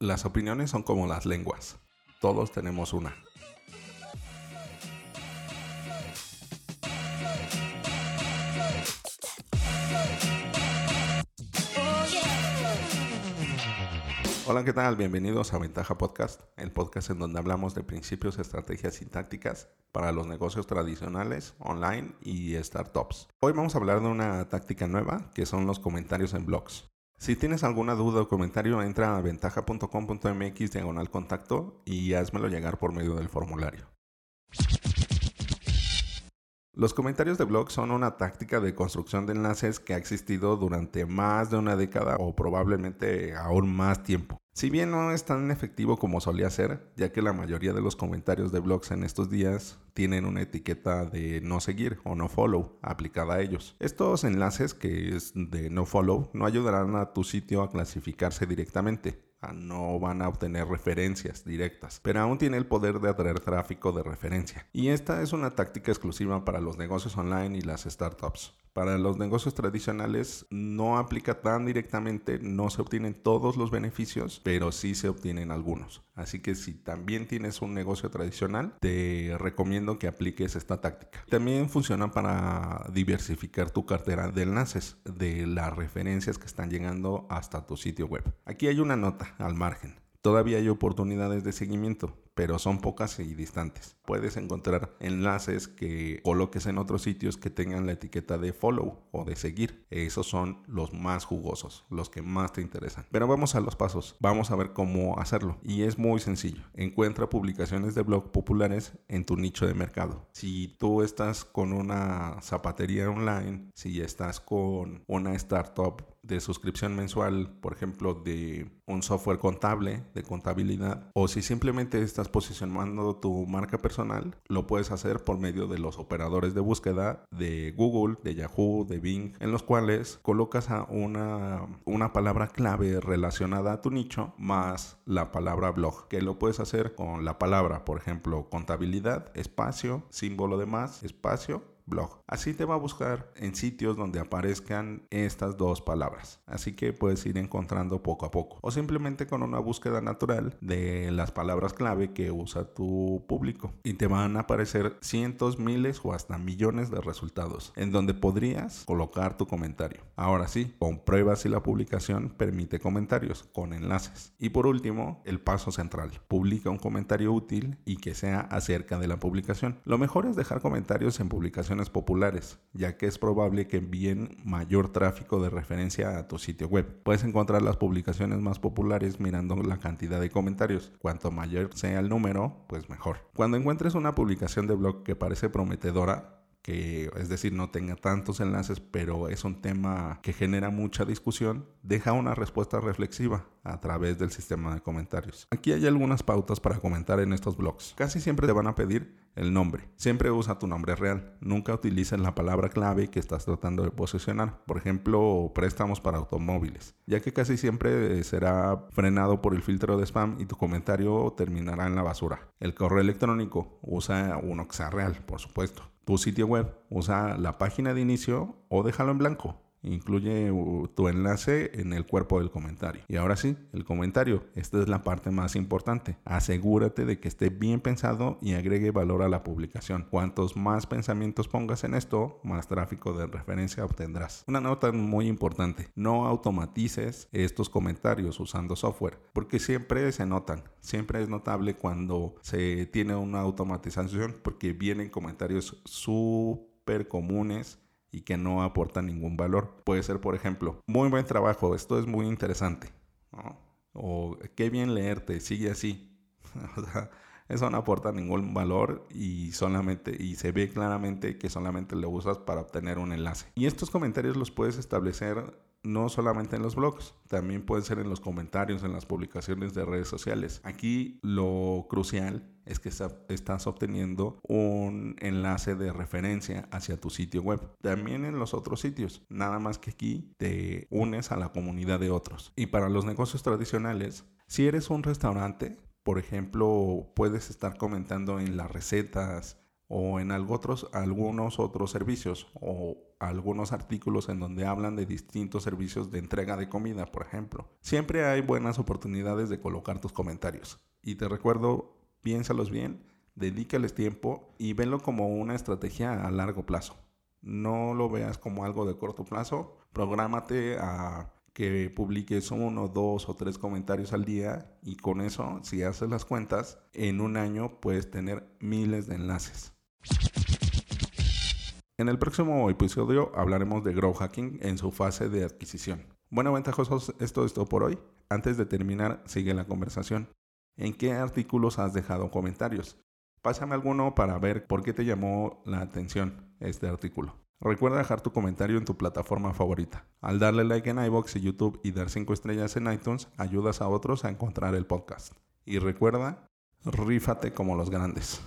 Las opiniones son como las lenguas. Todos tenemos una. Hola, ¿qué tal? Bienvenidos a Ventaja Podcast, el podcast en donde hablamos de principios, estrategias y tácticas para los negocios tradicionales, online y startups. Hoy vamos a hablar de una táctica nueva que son los comentarios en blogs. Si tienes alguna duda o comentario, entra a ventaja.com.mx diagonal contacto y házmelo llegar por medio del formulario. Los comentarios de blog son una táctica de construcción de enlaces que ha existido durante más de una década o probablemente aún más tiempo. Si bien no es tan efectivo como solía ser, ya que la mayoría de los comentarios de blogs en estos días tienen una etiqueta de no seguir o no follow aplicada a ellos. Estos enlaces que es de no follow no ayudarán a tu sitio a clasificarse directamente, no van a obtener referencias directas, pero aún tiene el poder de atraer tráfico de referencia. Y esta es una táctica exclusiva para los negocios online y las startups. Para los negocios tradicionales no aplica tan directamente, no se obtienen todos los beneficios, pero sí se obtienen algunos. Así que si también tienes un negocio tradicional, te recomiendo que apliques esta táctica. También funciona para diversificar tu cartera de enlaces de las referencias que están llegando hasta tu sitio web. Aquí hay una nota al margen. Todavía hay oportunidades de seguimiento, pero son pocas y distantes. Puedes encontrar enlaces que coloques en otros sitios que tengan la etiqueta de follow o de seguir. Esos son los más jugosos, los que más te interesan. Pero vamos a los pasos, vamos a ver cómo hacerlo. Y es muy sencillo. Encuentra publicaciones de blog populares en tu nicho de mercado. Si tú estás con una zapatería online, si estás con una startup de suscripción mensual, por ejemplo, de un software contable, de contabilidad, o si simplemente estás posicionando tu marca personal, lo puedes hacer por medio de los operadores de búsqueda de Google, de Yahoo, de Bing, en los cuales colocas una, una palabra clave relacionada a tu nicho más la palabra blog, que lo puedes hacer con la palabra, por ejemplo, contabilidad, espacio, símbolo de más, espacio, blog. Así te va a buscar en sitios donde aparezcan estas dos palabras. Así que puedes ir encontrando poco a poco. O simplemente con una búsqueda natural de las palabras clave que usa tu público. Y te van a aparecer cientos, miles o hasta millones de resultados en donde podrías colocar tu comentario. Ahora sí, comprueba si la publicación permite comentarios con enlaces. Y por último, el paso central. Publica un comentario útil y que sea acerca de la publicación. Lo mejor es dejar comentarios en publicaciones populares, ya que es probable que envíen mayor tráfico de referencia a tu sitio web. Puedes encontrar las publicaciones más populares mirando la cantidad de comentarios. Cuanto mayor sea el número, pues mejor. Cuando encuentres una publicación de blog que parece prometedora, que es decir, no tenga tantos enlaces, pero es un tema que genera mucha discusión, deja una respuesta reflexiva a través del sistema de comentarios. Aquí hay algunas pautas para comentar en estos blogs. Casi siempre te van a pedir el nombre. Siempre usa tu nombre real. Nunca utilices la palabra clave que estás tratando de posicionar. Por ejemplo, préstamos para automóviles, ya que casi siempre será frenado por el filtro de spam y tu comentario terminará en la basura. El correo electrónico usa que sea real, por supuesto. Tu sitio web usa la página de inicio o déjalo en blanco. Incluye tu enlace en el cuerpo del comentario. Y ahora sí, el comentario. Esta es la parte más importante. Asegúrate de que esté bien pensado y agregue valor a la publicación. Cuantos más pensamientos pongas en esto, más tráfico de referencia obtendrás. Una nota muy importante. No automatices estos comentarios usando software. Porque siempre se notan. Siempre es notable cuando se tiene una automatización porque vienen comentarios súper comunes y que no aporta ningún valor. Puede ser, por ejemplo, muy buen trabajo, esto es muy interesante. O qué bien leerte, sigue así. eso no aporta ningún valor y solamente y se ve claramente que solamente lo usas para obtener un enlace. Y estos comentarios los puedes establecer no solamente en los blogs, también pueden ser en los comentarios, en las publicaciones de redes sociales. Aquí lo crucial es que estás obteniendo un enlace de referencia hacia tu sitio web. También en los otros sitios, nada más que aquí te unes a la comunidad de otros. Y para los negocios tradicionales, si eres un restaurante, por ejemplo, puedes estar comentando en las recetas o en algunos otros servicios o algunos artículos en donde hablan de distintos servicios de entrega de comida, por ejemplo. Siempre hay buenas oportunidades de colocar tus comentarios. Y te recuerdo, piénsalos bien, dedícales tiempo y venlo como una estrategia a largo plazo. No lo veas como algo de corto plazo. Prográmate a que publiques uno, dos o tres comentarios al día y con eso, si haces las cuentas, en un año puedes tener miles de enlaces. En el próximo episodio hablaremos de Grow Hacking en su fase de adquisición. Bueno, ventajosos, esto es todo por hoy. Antes de terminar, sigue la conversación. ¿En qué artículos has dejado comentarios? Pásame alguno para ver por qué te llamó la atención este artículo. Recuerda dejar tu comentario en tu plataforma favorita. Al darle like en iBox y YouTube y dar 5 estrellas en iTunes, ayudas a otros a encontrar el podcast. Y recuerda, rífate como los grandes.